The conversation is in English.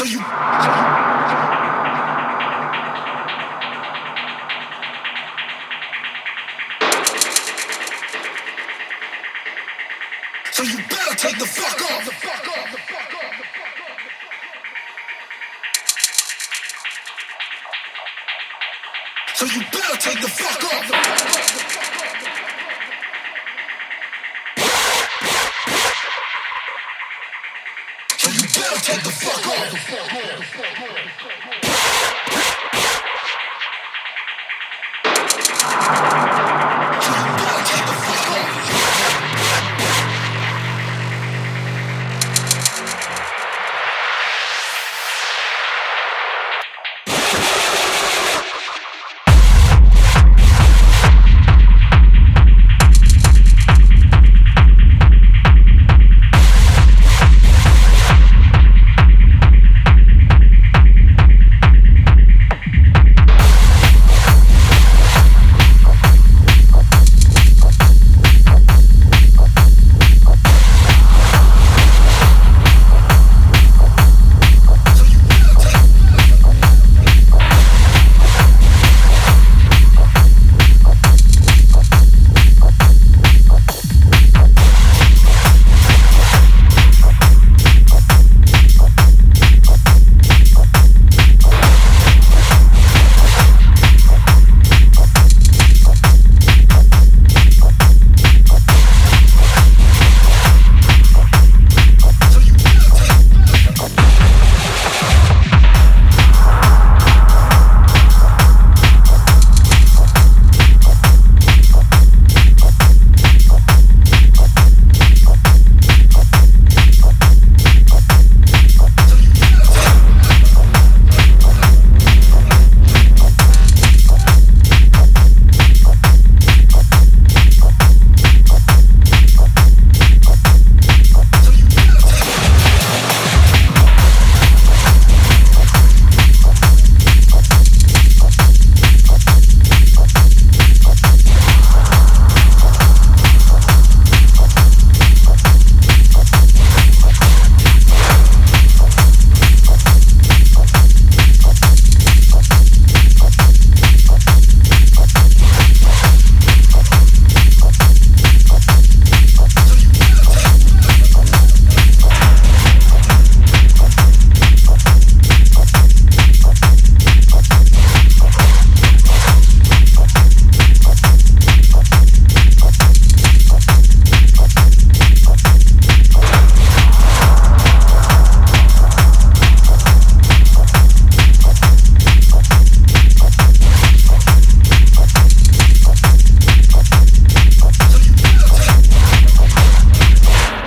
So you. So you So you better take the fuck off. The fuck off. The fuck off. The fuck off. So you better take the fuck off. The fuck off. The fuck off. Take the fuck off.